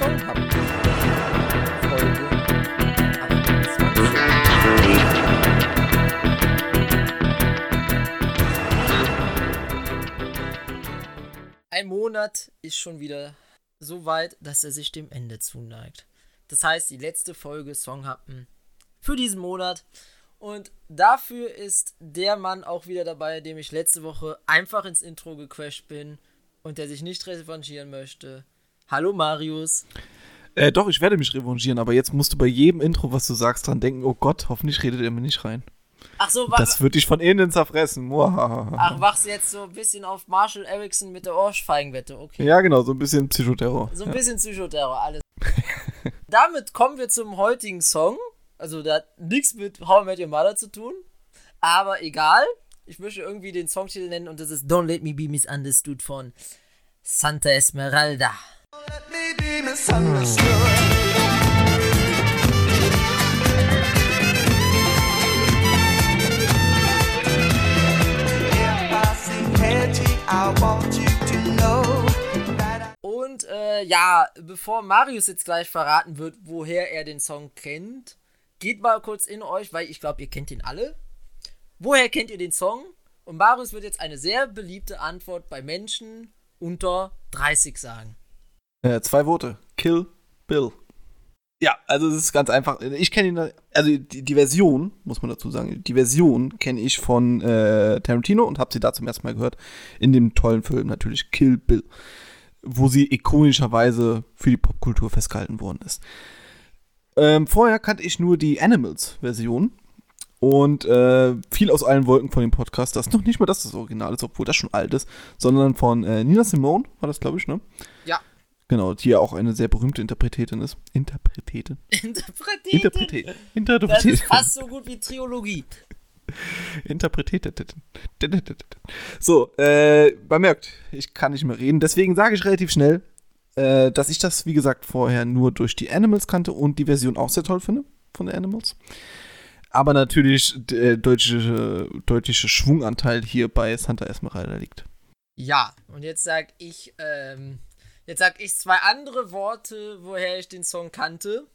Haben. Folge 28. Ein Monat ist schon wieder so weit, dass er sich dem Ende zuneigt. Das heißt, die letzte Folge Songhappen für diesen Monat. Und dafür ist der Mann auch wieder dabei, dem ich letzte Woche einfach ins Intro gecrashed bin und der sich nicht revanchieren möchte. Hallo Marius. Äh, doch, ich werde mich revanchieren, aber jetzt musst du bei jedem Intro, was du sagst, dran denken, oh Gott, hoffentlich redet er mir nicht rein. Ach so, Das wird dich von innen zerfressen. Ach, wachst jetzt so ein bisschen auf Marshall Erickson mit der Ohrfeigenwette, okay. Ja, genau, so ein bisschen Psychoterror. So ein bisschen Psychoterror, alles. Damit kommen wir zum heutigen Song. Also, der hat nichts mit How I Met Your Mother zu tun. Aber egal. Ich möchte irgendwie den Songtitel nennen und das ist Don't Let Me Be Misunderstood von Santa Esmeralda. Und äh, ja, bevor Marius jetzt gleich verraten wird, woher er den Song kennt, geht mal kurz in euch, weil ich glaube, ihr kennt ihn alle. Woher kennt ihr den Song? Und Marius wird jetzt eine sehr beliebte Antwort bei Menschen unter 30 sagen. Äh, zwei Worte. Kill Bill. Ja, also es ist ganz einfach. Ich kenne ihn, also die, die, Version, muss man dazu sagen, die Version kenne ich von äh, Tarantino und habe sie da zum ersten Mal gehört. In dem tollen Film natürlich Kill Bill. Wo sie ikonischerweise für die Popkultur festgehalten worden ist. Ähm, vorher kannte ich nur die Animals-Version und äh, viel aus allen Wolken von dem Podcast. Das noch nicht mal das, das Original ist, obwohl das schon alt ist, sondern von äh, Nina Simone, war das, glaube ich, ne? Ja. Genau, die ja auch eine sehr berühmte Interpretätin ist. Interpretätin? Interpretätin? Interpretätin. Interpretätin. Das ist fast so gut wie Triologie. Interpretätin. So, äh, man merkt, ich kann nicht mehr reden. Deswegen sage ich relativ schnell, äh, dass ich das, wie gesagt, vorher nur durch die Animals kannte und die Version auch sehr toll finde von den Animals. Aber natürlich der deutliche, deutliche Schwunganteil hier bei Santa Esmeralda liegt. Ja, und jetzt sag ich, ähm, jetzt sag ich zwei andere Worte, woher ich den Song kannte.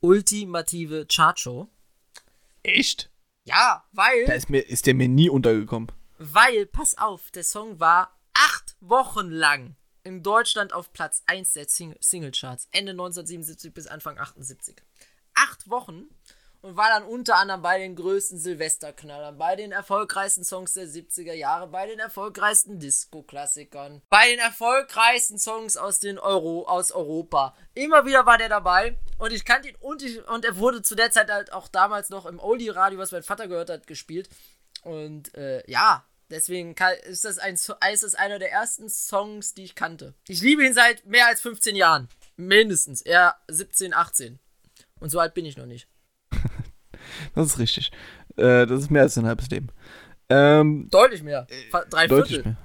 Ultimative Chacho. Echt? Ja, weil. Da ist, mir, ist der mir nie untergekommen. Weil, pass auf, der Song war acht Wochen lang in Deutschland auf Platz 1 der Sing Singlecharts. Ende 1977 bis Anfang 78. Acht Wochen und war dann unter anderem bei den größten Silvesterknallern, bei den erfolgreichsten Songs der 70er Jahre, bei den erfolgreichsten Disco-Klassikern, bei den erfolgreichsten Songs aus, den Euro, aus Europa. Immer wieder war der dabei und ich kannte ihn und, ich, und er wurde zu der Zeit halt auch damals noch im Oldie-Radio, was mein Vater gehört hat, gespielt. Und äh, ja, Deswegen ist das, ein, ist das einer der ersten Songs, die ich kannte. Ich liebe ihn seit mehr als 15 Jahren. Mindestens. Eher 17, 18. Und so alt bin ich noch nicht. Das ist richtig. Äh, das ist mehr als ein halbes Leben. Ähm, deutlich mehr. Drei deutlich Viertel. Mehr.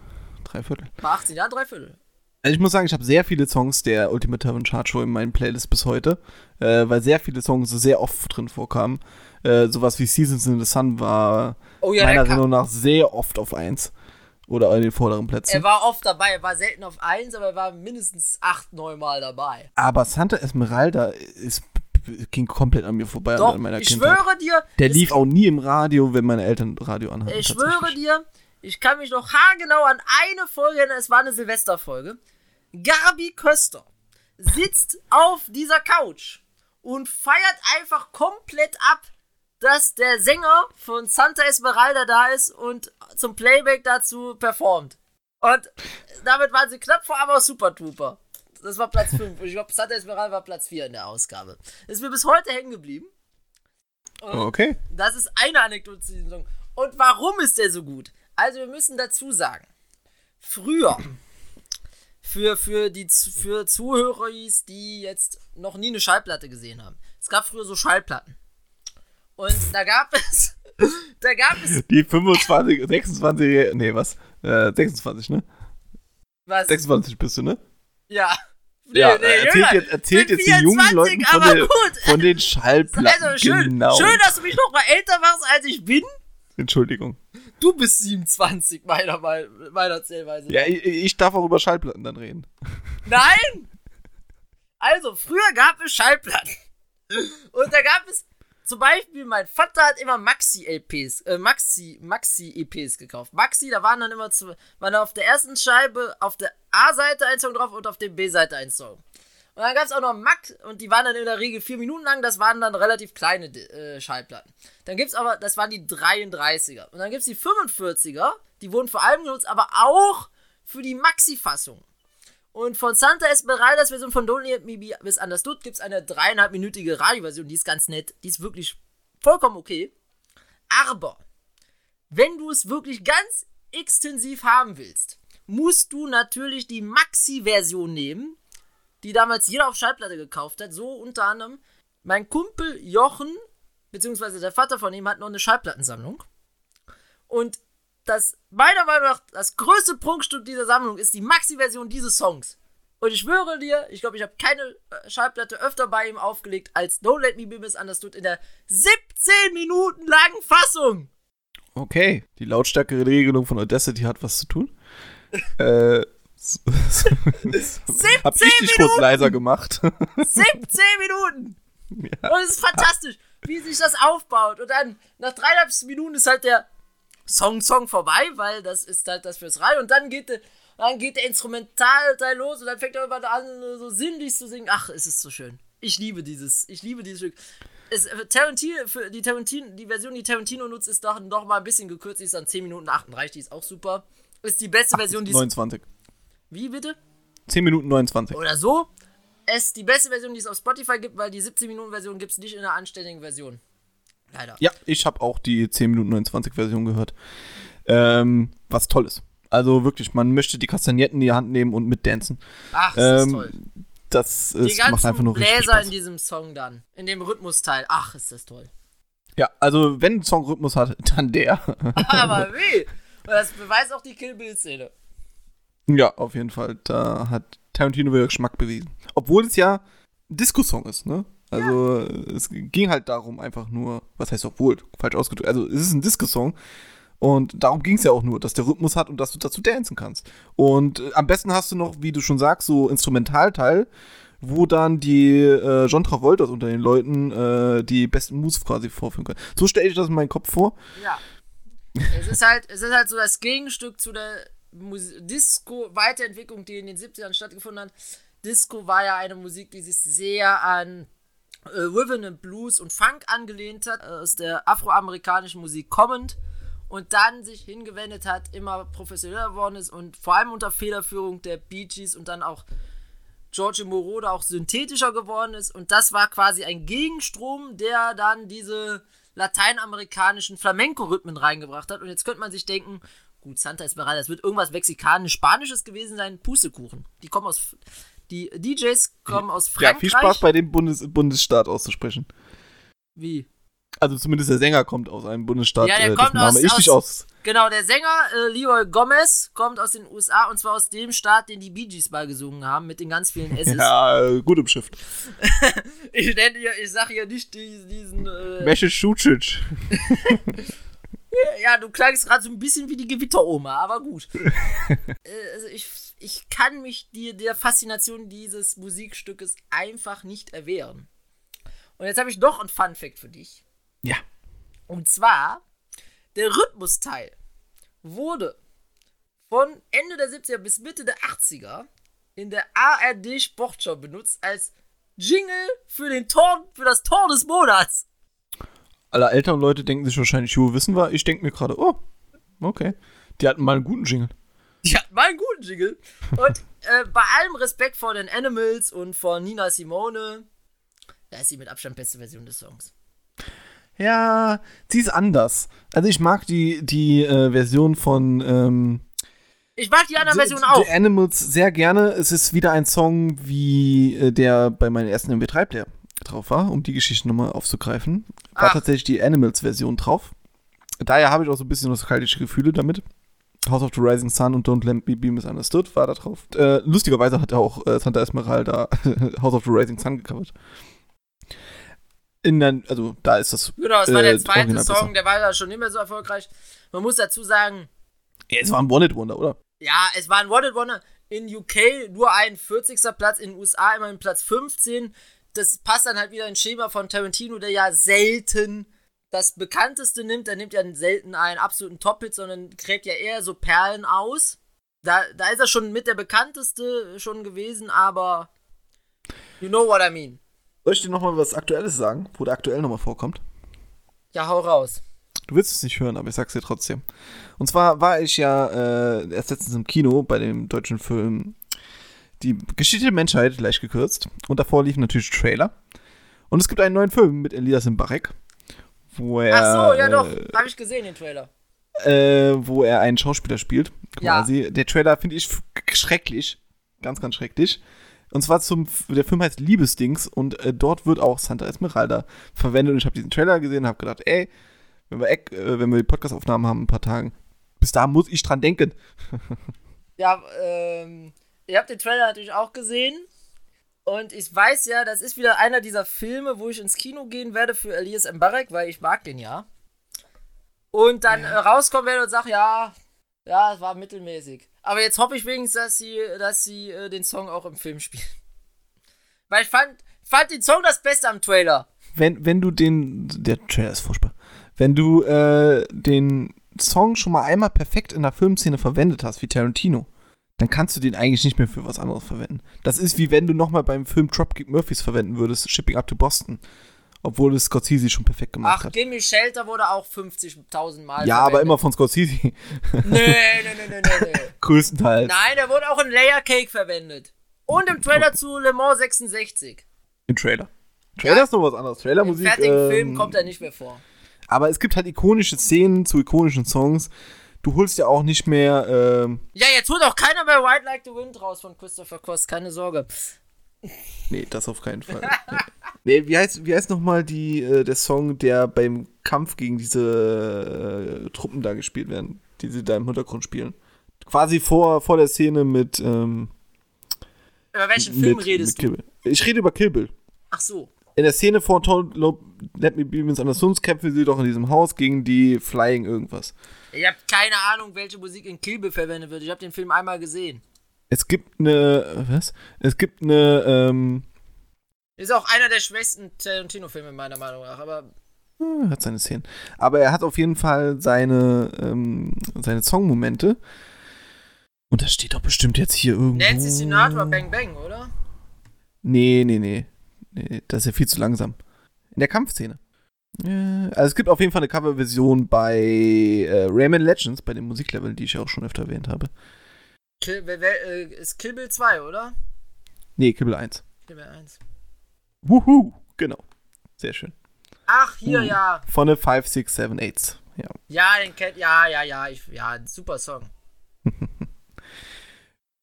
Drei Viertel. Bei 18 Jahren drei Viertel. Also ich muss sagen, ich habe sehr viele Songs der Ultimate Chart Show in meinen Playlists bis heute, äh, weil sehr viele Songs sehr oft drin vorkamen. Äh, sowas wie Seasons in the Sun war oh ja, meiner Erinnerung nach sehr oft auf 1. Oder in den vorderen Plätzen. Er war oft dabei, er war selten auf 1, aber er war mindestens 8, 9 Mal dabei. Aber Santa Esmeralda ist ging komplett an mir vorbei Doch, an meiner ich Kindheit. schwöre dir. Der lief auch nie im Radio, wenn meine Eltern Radio anhatten. Ich schwöre dir, ich kann mich noch haargenau an eine Folge erinnern, es war eine Silvesterfolge. Gabi Köster sitzt auf dieser Couch und feiert einfach komplett ab, dass der Sänger von Santa Esmeralda da ist und zum Playback dazu performt. Und damit waren sie knapp vor aber Super Trooper. Das war Platz 5. Und ich glaube, Santa Esmeralda war Platz 4 in der Ausgabe. Das ist mir bis heute hängen geblieben. Und okay. Das ist eine Anekdote zu diesem Song. Und warum ist der so gut? Also, wir müssen dazu sagen, früher, für, für die für Zuhörer, die jetzt noch nie eine Schallplatte gesehen haben, es gab früher so Schallplatten. Und da gab es. da gab es. Die 25, 26, nee, was? Äh, 26, ne? Was? 26 bist du, ne? Ja. Ja, nee, erzählt jetzt, erzählt jetzt 24, den jungen Leuten von, der, von den Schallplatten. Also schön, genau. schön, dass du mich noch mal älter machst, als ich bin. Entschuldigung. Du bist 27, meiner, meiner Zählweise. Ja, ich, ich darf auch über Schallplatten dann reden. Nein! Also, früher gab es Schallplatten. Und da gab es zum Beispiel, mein Vater hat immer Maxi-LPs, äh, Maxi, Maxi-EPs gekauft. Maxi, da waren dann immer zwei, waren auf der ersten Scheibe auf der A-Seite ein Song drauf und auf der B-Seite ein Song. Und dann gab es auch noch Max, und die waren dann in der Regel vier Minuten lang, das waren dann relativ kleine äh, Schallplatten. Dann gibt es aber, das waren die 33er. Und dann gibt es die 45er, die wurden vor allem genutzt, aber auch für die Maxi-Fassung. Und von Santa Esmeraldas Version von Don't Let Me Be Miss Understood gibt es eine dreieinhalbminütige Radioversion, die ist ganz nett, die ist wirklich vollkommen okay. Aber, wenn du es wirklich ganz extensiv haben willst, musst du natürlich die Maxi-Version nehmen, die damals jeder auf Schallplatte gekauft hat. So unter anderem mein Kumpel Jochen, beziehungsweise der Vater von ihm, hat noch eine Schallplattensammlung. Und das, meiner Meinung nach, das größte Prunkstück dieser Sammlung ist die Maxi-Version dieses Songs. Und ich schwöre dir, ich glaube, ich habe keine äh, Schallplatte öfter bei ihm aufgelegt als Don't Let Me Be Misunderstood in der 17 Minuten langen Fassung. Okay, die Lautstärke-Regelung von Audacity hat was zu tun. Äh, hab ich dich kurz leiser gemacht. 17 Minuten! Ja. Und es ist fantastisch, wie sich das aufbaut. Und dann, nach dreieinhalb Minuten ist halt der Song, Song vorbei, weil das ist halt das fürs Radio. Und dann geht der, dann geht der Instrumentalteil los und dann fängt er irgendwann an, so sinnlich zu singen. Ach, es ist so schön. Ich liebe dieses, ich liebe dieses Stück. Es, äh, Tarantino, für die Tarantino, die Version, die Tarantino nutzt, ist doch noch mal ein bisschen gekürzt, die ist dann 10 Minuten 38, die ist auch super. Ist die beste Version, die 29. Wie bitte? 10 Minuten 29. Oder so. Es ist die beste Version, die es auf Spotify gibt, weil die 17 Minuten Version gibt es nicht in einer anständigen Version. Leider. Ja, ich habe auch die 10 Minuten 29 Version gehört. Ähm, was toll ist. Also wirklich, man möchte die Kastagnetten in die Hand nehmen und mitdancen. Ach, das ähm, ist toll. Das ist, die macht einfach nur richtig Bläser Spaß. in diesem Song dann. In dem Rhythmusteil. Ach, ist das toll. Ja, also wenn ein Song Rhythmus hat, dann der. Aber wie? Das beweist auch die Kill Bill-Szene. Ja, auf jeden Fall. Da hat Tarantino wieder Geschmack bewiesen. Obwohl es ja ein Disco-Song ist, ne? Also ja. es ging halt darum einfach nur, was heißt obwohl, falsch ausgedrückt, also es ist ein Disco-Song und darum ging es ja auch nur, dass der Rhythmus hat und dass du dazu dancen kannst. Und äh, am besten hast du noch, wie du schon sagst, so Instrumentalteil, wo dann die äh, John Travoltas unter den Leuten äh, die besten Moves quasi vorführen können. So stelle ich das in meinem Kopf vor. Ja. Es ist halt, es ist halt so das Gegenstück zu der Disco-Weiterentwicklung, die in den 70ern stattgefunden hat. Disco war ja eine Musik, die sich sehr an äh, Rhythm and Blues und Funk angelehnt hat, aus der afroamerikanischen Musik kommend und dann sich hingewendet hat, immer professioneller geworden ist und vor allem unter Federführung der Bee Gees und dann auch George Moroder auch synthetischer geworden ist und das war quasi ein Gegenstrom, der dann diese lateinamerikanischen Flamenco-Rhythmen reingebracht hat und jetzt könnte man sich denken, gut, Santa ist bereit, das wird irgendwas mexikanisch-spanisches gewesen sein, Pustekuchen. Die kommen aus die DJs kommen aus Frankreich. Ja, viel Spaß bei dem Bundes Bundesstaat auszusprechen. Wie? Also zumindest der Sänger kommt aus einem Bundesstaat, ja, der äh, kommt aus, ich aus, aus. Genau, der Sänger äh, Leroy Gomez kommt aus den USA und zwar aus dem Staat, den die Bee Gees mal gesungen haben, mit den ganz vielen S's. ja, äh, gut im Shift. ich, nenne, ich sage ja nicht diesen. diesen äh, Massachusetts. ja, du klangst gerade so ein bisschen wie die Gewitteroma, aber gut. äh, also ich ich kann mich die, der Faszination dieses Musikstückes einfach nicht erwehren. Und jetzt habe ich noch ein Fun Fact für dich. Ja. Und zwar, der Rhythmusteil wurde von Ende der 70er bis Mitte der 80er in der ARD Sportschau benutzt als Jingle für, den Tor, für das Tor des Monats. Alle älteren Leute denken sich wahrscheinlich, jo, wissen wir. Ich denke mir gerade, oh, okay. Die hatten mal einen guten Jingle. Die hatten mal einen guten Jingle. Und äh, bei allem Respekt vor den Animals und vor Nina Simone, da ist sie mit Abstand beste Version des Songs. Ja, sie ist anders. Also ich mag die, die äh, Version von ähm, ich mag die andere Version auch. The Animals sehr gerne. Es ist wieder ein Song, wie äh, der bei meinem ersten MW3-Player drauf war, um die Geschichte nochmal aufzugreifen. War Ach. tatsächlich die Animals-Version drauf. Daher habe ich auch so ein bisschen nostalgische Gefühle damit. House of the Rising Sun und Don't Let Me Be Misunderstood war da drauf. Äh, lustigerweise hat er auch äh, Santa Esmeralda House of the Rising Sun gecovert. In der, also da ist das. Genau, es war der äh, zweite Song, der war da schon nicht mehr so erfolgreich. Man muss dazu sagen. Ja, es war ein One-It-Wonder, oder? Ja, es war ein One-It-Wonder. in UK nur ein 40. Platz, in den USA immerhin Platz 15. Das passt dann halt wieder ins Schema von Tarantino, der ja selten das bekannteste nimmt. Er nimmt ja selten einen absoluten Top-Hit, sondern gräbt ja eher so Perlen aus. Da, da ist er schon mit der bekannteste schon gewesen, aber you know what I mean. Soll ich dir nochmal was Aktuelles sagen, wo der aktuell nochmal vorkommt? Ja, hau raus. Du willst es nicht hören, aber ich sag's dir trotzdem. Und zwar war ich ja äh, erst letztens im Kino bei dem deutschen Film Die Geschichte der Menschheit, leicht gekürzt. Und davor lief natürlich Trailer. Und es gibt einen neuen Film mit Elias Mbarek, wo er. Ach so, ja doch, äh, habe ich gesehen, den Trailer. Äh, wo er einen Schauspieler spielt, quasi. Ja. Der Trailer finde ich schrecklich. Ganz, ganz schrecklich. Und zwar zum, der Film heißt Liebesdings und äh, dort wird auch Santa Esmeralda verwendet. Und ich habe diesen Trailer gesehen und habe gedacht, ey, wenn wir, äh, wenn wir die Podcastaufnahmen haben, ein paar Tagen, bis da muss ich dran denken. ja, ähm, ihr habt den Trailer natürlich auch gesehen. Und ich weiß ja, das ist wieder einer dieser Filme, wo ich ins Kino gehen werde für Elias Mbarek, weil ich mag den ja. Und dann ja. äh, rauskommen werde und sage, ja, ja, es war mittelmäßig. Aber jetzt hoffe ich wenigstens, dass sie, dass sie äh, den Song auch im Film spielen. Weil ich fand, fand den Song das Beste am Trailer. Wenn, wenn du den. Der Trailer ist furchtbar. Wenn du äh, den Song schon mal einmal perfekt in der Filmszene verwendet hast, wie Tarantino, dann kannst du den eigentlich nicht mehr für was anderes verwenden. Das ist wie wenn du nochmal beim Film Dropkick Murphys verwenden würdest, Shipping Up to Boston. Obwohl es Scorsese schon perfekt gemacht Ach, hat. Ach, Gimme Shelter wurde auch 50.000 Mal Ja, verwendet. aber immer von Scorsese. Nee, nee, nee, nee, nee, nee. Größtenteils. Nein, der wurde auch in Layer Cake verwendet. Und im Trailer zu Le Mans 66. Im Trailer? Trailer ja. ist noch was anderes. Trailermusik. Im fertigen ähm, Film kommt er nicht mehr vor. Aber es gibt halt ikonische Szenen zu ikonischen Songs. Du holst ja auch nicht mehr. Ähm ja, jetzt holt auch keiner mehr White Like the Wind raus von Christopher Cross, keine Sorge. Nee, das auf keinen Fall. nee, wie heißt, wie heißt nochmal äh, der Song, der beim Kampf gegen diese äh, Truppen da gespielt werden, die sie da im Hintergrund spielen? Quasi vor, vor der Szene mit. Ähm, über welchen Film mit, redest mit du? Ich rede über Kill Bill. Ach so in der Szene vor Let Me Be Wins an Suns kämpfen sie doch in diesem Haus gegen die Flying irgendwas. Ich habe keine Ahnung, welche Musik in Kill Bill verwendet wird. Ich habe den Film einmal gesehen. Es gibt eine, was? Es gibt eine, ähm. Ist auch einer der schwächsten Tarantino-Filme meiner Meinung nach, aber. Hm, hat seine Szenen. Aber er hat auf jeden Fall seine, ähm, seine Songmomente. Und das steht doch bestimmt jetzt hier irgendwo. Nancy Sinatra Bang Bang, oder? Nee, nee, nee. Nee, das ist ja viel zu langsam. In der Kampfszene. also es gibt auf jeden Fall eine Coverversion bei äh, Rayman Legends, bei dem Musiklevel, die ich ja auch schon öfter erwähnt habe. Kill, wer, wer, äh, ist Kill Bill 2, oder? Nee, Kill Bill 1. Kill Bill 1. Wuhu, genau. Sehr schön. Ach, hier, uh, ja. Von der 5, 6, 7, 8. Ja. Ja, den kennt, ja, ja, ja, ich, ja, super Song.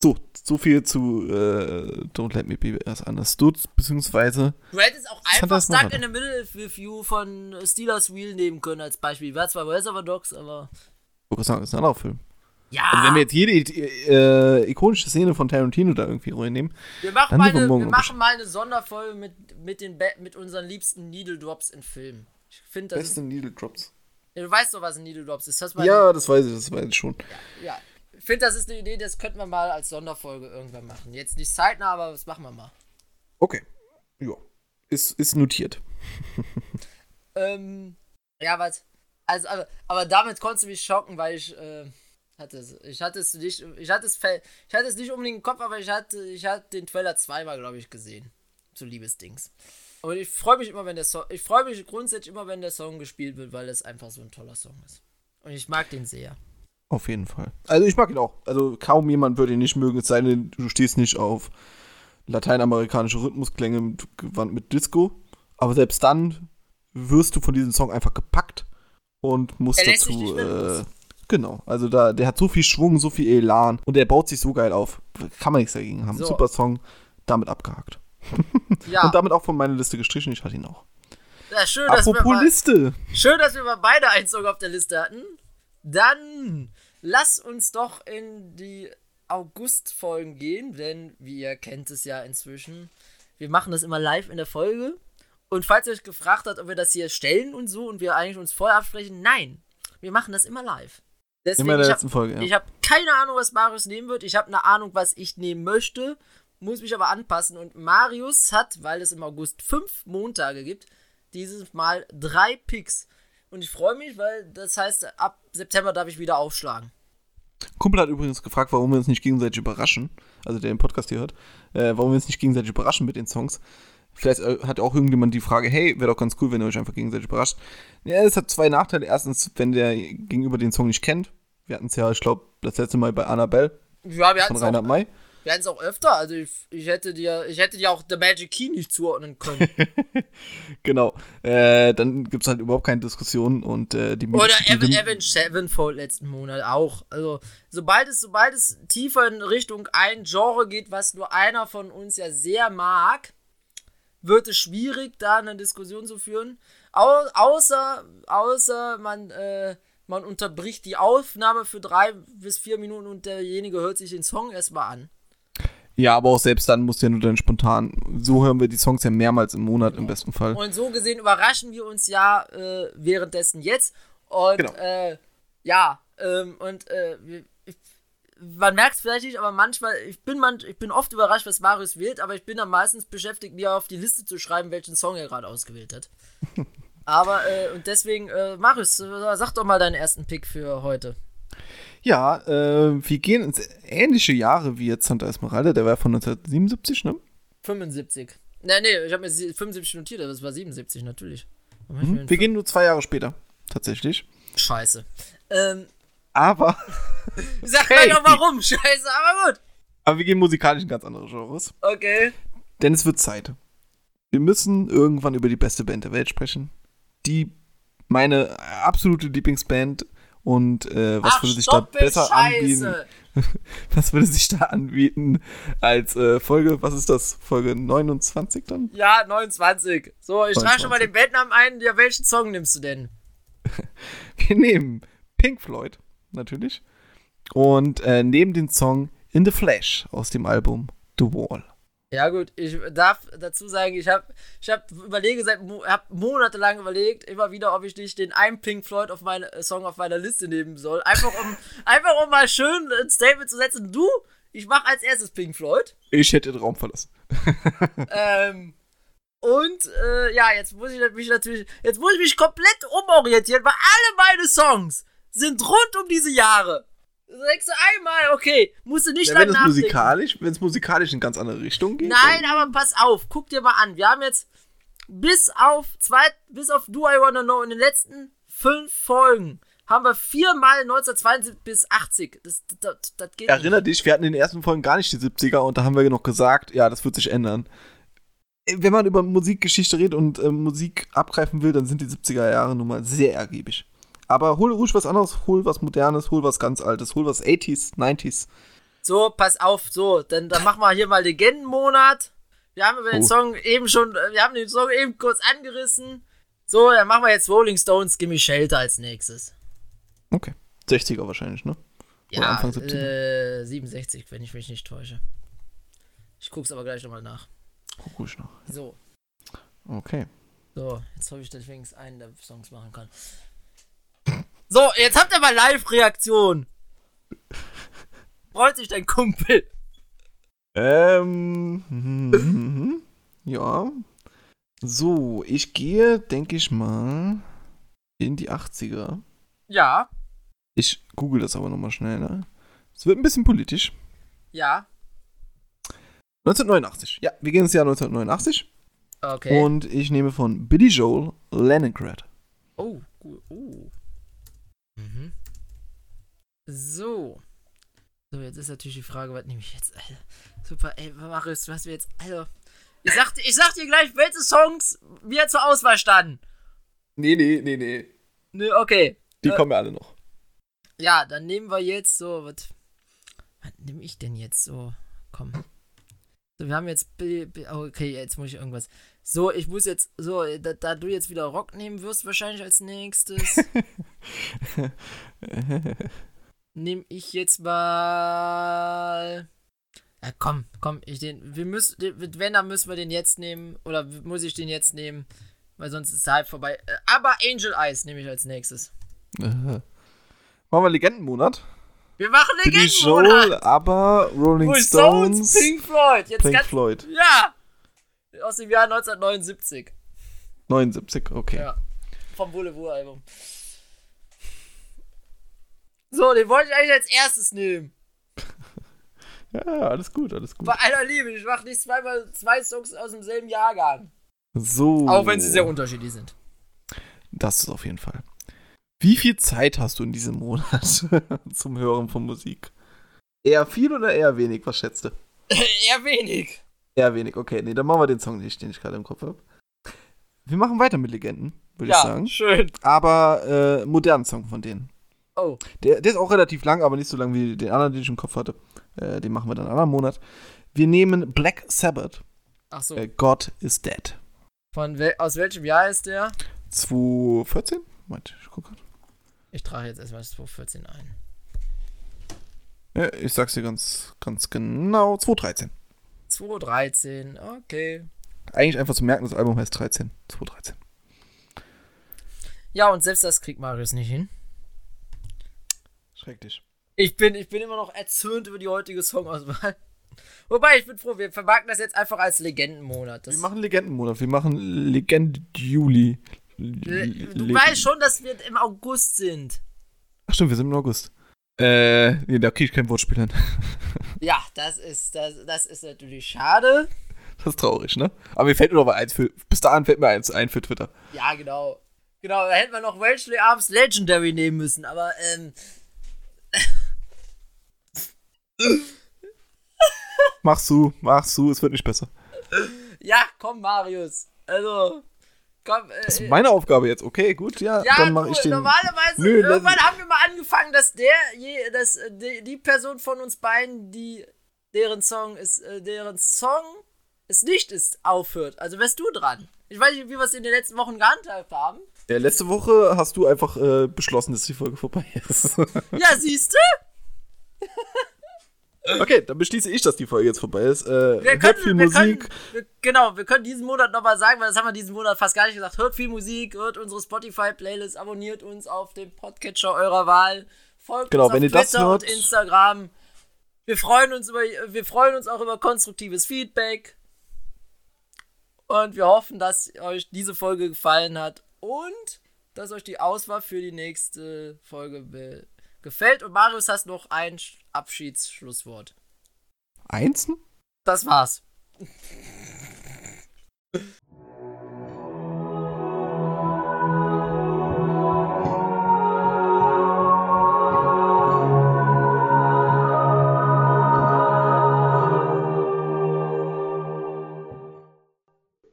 So, so viel zu äh, Don't Let Me Be As Understood, beziehungsweise. Du hättest auch einfach Stuck in the Middle with You von Steelers Wheel nehmen können als Beispiel. War zwar Reservoir Dogs, aber. Ich wollte sagen, das ist ein anderer Film. Ja. Also wenn wir jetzt jede äh, ikonische Szene von Tarantino da irgendwie reinnehmen. Wir machen, mal eine, wir machen mal eine Sonderfolge mit, mit, den mit unseren liebsten Needle Drops in Filmen. Ich finde das. Beste Needle Drops. Ja, du weißt doch, was ein Needle Drops ist. Das ja, das weiß ich, das weiß ich schon. Ja, ja finde, das ist eine Idee, das könnten wir mal als Sonderfolge irgendwann machen. Jetzt nicht zeitnah, aber das machen wir mal. Okay. Ja. Ist, ist notiert. ähm, ja, was? Also, aber, aber, damit konntest du mich schocken, weil ich, äh, hatte es, ich hatte es nicht, ich hatte es, ich hatte es nicht unbedingt im Kopf, aber ich hatte, ich hatte den Trailer zweimal, glaube ich, gesehen. Zu Liebesdings. Und ich freue mich immer, wenn der Song, ich freue mich grundsätzlich immer, wenn der Song gespielt wird, weil es einfach so ein toller Song ist. Und ich mag den sehr. Auf jeden Fall. Also ich mag ihn auch. Also kaum jemand würde ihn nicht mögen, es sei denn, du stehst nicht auf lateinamerikanische Rhythmusklänge gewandt mit Disco. Aber selbst dann wirst du von diesem Song einfach gepackt und musst dazu. Äh, genau. Also da, der hat so viel Schwung, so viel Elan und der baut sich so geil auf. Kann man nichts dagegen haben. So. Super Song, damit abgehakt. Ja. und damit auch von meiner Liste gestrichen. Ich hatte ihn auch. Ja, schön, Apropos dass wir mal, Liste. Schön, dass wir mal beide einen Song auf der Liste hatten. Dann lass uns doch in die August-Folgen gehen, denn wie ihr kennt es ja inzwischen, wir machen das immer live in der Folge. Und falls ihr euch gefragt habt, ob wir das hier stellen und so und wir eigentlich uns vorher absprechen, nein, wir machen das immer live. Deswegen, in der ich letzten Folge, ja. Ich habe keine Ahnung, was Marius nehmen wird. Ich habe eine Ahnung, was ich nehmen möchte, muss mich aber anpassen. Und Marius hat, weil es im August fünf Montage gibt, dieses Mal drei Picks. Und ich freue mich, weil das heißt, ab September darf ich wieder aufschlagen. Kumpel hat übrigens gefragt, warum wir uns nicht gegenseitig überraschen. Also der den Podcast hier hört. Äh, warum wir uns nicht gegenseitig überraschen mit den Songs. Vielleicht äh, hat auch irgendjemand die Frage, hey, wäre doch ganz cool, wenn ihr euch einfach gegenseitig überrascht. Ja, es hat zwei Nachteile. Erstens, wenn der gegenüber den Song nicht kennt. Wir hatten es ja, ich glaube, das letzte Mal bei Annabelle Ja, wir hatten es auch, May. wir hatten's auch öfter. Also ich, ich, hätte dir, ich hätte dir auch The Magic Key nicht zuordnen können. Genau. Äh, dann gibt es halt überhaupt keine Diskussion und äh, die Oder Evan, Evan Sevenfold letzten Monat auch. Also, sobald es, sobald es tiefer in Richtung ein Genre geht, was nur einer von uns ja sehr mag, wird es schwierig, da eine Diskussion zu führen. Au außer, außer man, äh, man unterbricht die Aufnahme für drei bis vier Minuten und derjenige hört sich den Song erstmal an. Ja, aber auch selbst dann musst du ja nur dann spontan. So hören wir die Songs ja mehrmals im Monat im besten Fall. Und so gesehen überraschen wir uns ja äh, währenddessen jetzt. Und Genau. äh, ja, ähm, und äh, man merkt es vielleicht nicht, aber manchmal, ich bin, man, ich bin oft überrascht, was Marius wählt, aber ich bin dann meistens beschäftigt, mir auf die Liste zu schreiben, welchen Song er gerade ausgewählt hat. aber, äh, und deswegen, äh, Marius, äh, sag doch mal deinen ersten Pick für heute. Ja, äh, wir gehen ins ähnliche Jahre wie jetzt Santa Esmeralda. Der war von 1977, ne? 75. Nee, nee, ich habe mir sie- 75 notiert, aber es war 77 natürlich. Mhm. Wir gehen nur zwei Jahre später. Tatsächlich. Scheiße. Ähm, Aber, sag Hey. noch warum, scheiße, aber gut. aber wir gehen musikalisch in ganz andere Genres. Okay. Denn es wird Zeit. Wir müssen irgendwann über die beste Band der Welt sprechen. Die meine absolute Lieblingsband. Und äh, was Ach, würde sich stopp, da besser Scheiße. anbieten? Was würde sich da anbieten als äh, Folge? Was ist das? Folge 29 dann? Ja, 29. So, ich trage schon mal 29. den Bandnamen ein. Ja, welchen Song nimmst du denn? Wir nehmen Pink Floyd, natürlich. Und äh, nehmen den Song In the Flash aus dem Album The Wall. Ja gut, ich darf dazu sagen, ich habe ich hab überlege seit hab monatelang überlegt, immer wieder, ob ich nicht den einen Pink Floyd auf meine äh, Song auf meiner Liste nehmen soll, einfach um einfach um mal schön ein Statement zu setzen. Du, ich mache als erstes Pink Floyd. Ich hätte den Raum verlassen. ähm, und äh, ja, jetzt muss ich mich natürlich, jetzt muss ich mich komplett umorientieren, weil alle meine Songs sind rund um diese Jahre. Sagst du einmal, okay, musst du nicht Ja, wenn es musikalisch, wenn es musikalisch in ganz andere Richtung geht. Nein, aber pass auf, guck dir mal an. Wir haben jetzt bis auf zwei, bis auf Do I Wanna Know in den letzten fünf Folgen haben wir viermal 1972 bis 80. Das, das, das geht erinner dich, wir hatten in den ersten Folgen gar nicht die 70er und da haben wir noch gesagt, ja, das wird sich ändern. Äh, Wenn man über Musikgeschichte redet und äh, Musik abgreifen will, dann sind die 70er Jahre nun mal sehr ergiebig. Aber hol ruhig was anderes, hol was Modernes, hol was ganz Altes, hol was 80s, 90s. So, pass auf, so, dann, dann machen wir hier mal Legendenmonat. Wir haben über den Oh. Song eben schon, äh, wir haben den Song eben kurz angerissen. So, dann machen wir jetzt Rolling Stones Gimme Shelter als nächstes. Okay. 60er wahrscheinlich, ne? Oder Ja, Anfang 70er. äh, 67, wenn ich mich nicht täusche. Ich guck's aber gleich nochmal nach. Guck ruhig noch. So, Okay. so, jetzt hoffe ich, dass ich wenigstens einen der Songs machen kann. So, jetzt habt ihr mal Live-Reaktion. Freut sich dein Kumpel. Ähm, ja. So, ich gehe, denke ich mal, in die 80er. Ja, Ich google das aber nochmal schnell, ne? Es wird ein bisschen politisch. ja. 1989. Ja, wir gehen ins Jahr 1989. Okay. Und ich nehme von Billy Joel Leningrad. Oh, gut. Oh. So. So, jetzt ist natürlich die Frage, was nehme ich jetzt? Alter. Super, ey, Marius, du hast mir jetzt. Also, ich sag, dir- ich sag dir gleich, welche Songs mir zur Auswahl standen. Nee, nee, nee, nee. Ne, okay. Die Äh. kommen ja alle noch. Ja, dann nehmen wir jetzt so, was. Was nehme ich denn jetzt so? Komm. So, wir haben jetzt. Oh, Okay, jetzt muss ich irgendwas. So, ich muss jetzt. So, da, da du jetzt wieder Rock nehmen wirst, wahrscheinlich als nächstes. nehme ich jetzt mal. Ja, komm, komm, ich den. Wir müssen. Wenn, dann müssen wir den jetzt nehmen. Oder muss ich den jetzt nehmen? Weil sonst ist es halb vorbei. Äh, Aber Angel Eyes nehme ich als nächstes. Machen wir Legendenmonat. Wir machen Billy Legendenmonat. Joel, aber Rolling Rolling Stones, Pink Floyd. Jetzt Pink ganz, Floyd. Ja. Aus dem Jahr 1979. 79, okay. Ja. Vom Boulevard-Album. So, den wollte ich eigentlich als erstes nehmen. Ja, alles gut, alles gut. Bei aller Liebe, ich mache nicht zweimal zwei Songs aus demselben Jahrgang. So. Auch wenn sie sehr unterschiedlich sind. Das ist auf jeden Fall. Wie viel Zeit hast du in diesem Monat zum Hören von Musik? Eher viel oder eher wenig? Was schätzt du? Eher wenig. Eher wenig, okay. Nee, dann machen wir den Song nicht, den ich gerade im Kopf habe. Wir machen weiter mit Legenden, würde Ja, ich sagen. schön. Aber äh, modernen Song von denen. Oh, Der, der ist auch relativ lang, aber nicht so lang wie den anderen, den ich im Kopf hatte. Äh, den machen wir dann einen anderen Monat. Wir nehmen Black Sabbath. ach so. Äh, God is Dead. Von wel aus welchem Jahr ist der? 2014? Moment, ich gucke gerade. Ich trage jetzt erstmal das 2014 ein. Ja, ich sag's dir ganz, ganz genau. 2013. 2013, okay. Eigentlich einfach zu merken, das Album heißt 13. 2013. Ja, und selbst das kriegt Marius nicht hin. Schrecklich. Ich bin, ich bin immer noch erzürnt über die heutige Songauswahl. Wobei, ich bin froh, wir vermarkten das jetzt einfach als Legendenmonat. Das, Wir machen Legendenmonat. Wir machen Legend Juli. Le- du Le- weißt schon, dass wir im August sind. Ach stimmt, wir sind im August. Äh, nee, da kriege ich kein Wortspiel hin. Ja, das ist, das, das ist natürlich schade. Das ist traurig, ne? Aber mir fällt nur noch mal eins für. Bis dahin fällt mir eins ein für Twitter. Ja, genau. Genau, da hätten wir noch Wellesley Arms Legendary nehmen müssen, aber, ähm, Mach's du, mach's du, es wird nicht besser. ja, komm, Marius. Also, komm, äh, Das ist meine Aufgabe jetzt. Okay, gut, ja. Ja, dann mache cool. ich den. normalerweise, Nö, irgendwann haben wir mal angefangen, dass der, je, dass äh, die, die Person von uns beiden, die deren Song ist, äh, deren Song es nicht ist, aufhört. Also wärst du dran. Ich weiß nicht, wie wir es in den letzten Wochen gehandhabt haben. Ja, letzte Woche hast du einfach äh, beschlossen, dass die Folge vorbei ist. Ja, siehst du? okay, dann beschließe ich, dass die Folge jetzt vorbei ist. Äh, Wir hört können, viel wir Musik. Können, wir, genau, wir können diesen Monat nochmal sagen, weil das haben wir diesen Monat fast gar nicht gesagt. Hört viel Musik, hört unsere Spotify-Playlist, abonniert uns auf dem Podcatcher eurer Wahl, folgt Genau, uns auf Twitter und hört- Instagram. Wir freuen uns über, wir freuen uns auch über konstruktives Feedback. Und wir hoffen, dass euch diese Folge gefallen hat und dass euch die Auswahl für die nächste Folge be- gefällt. Und Marius, hast noch ein Abschiedsschlusswort. Einsen? Das war's.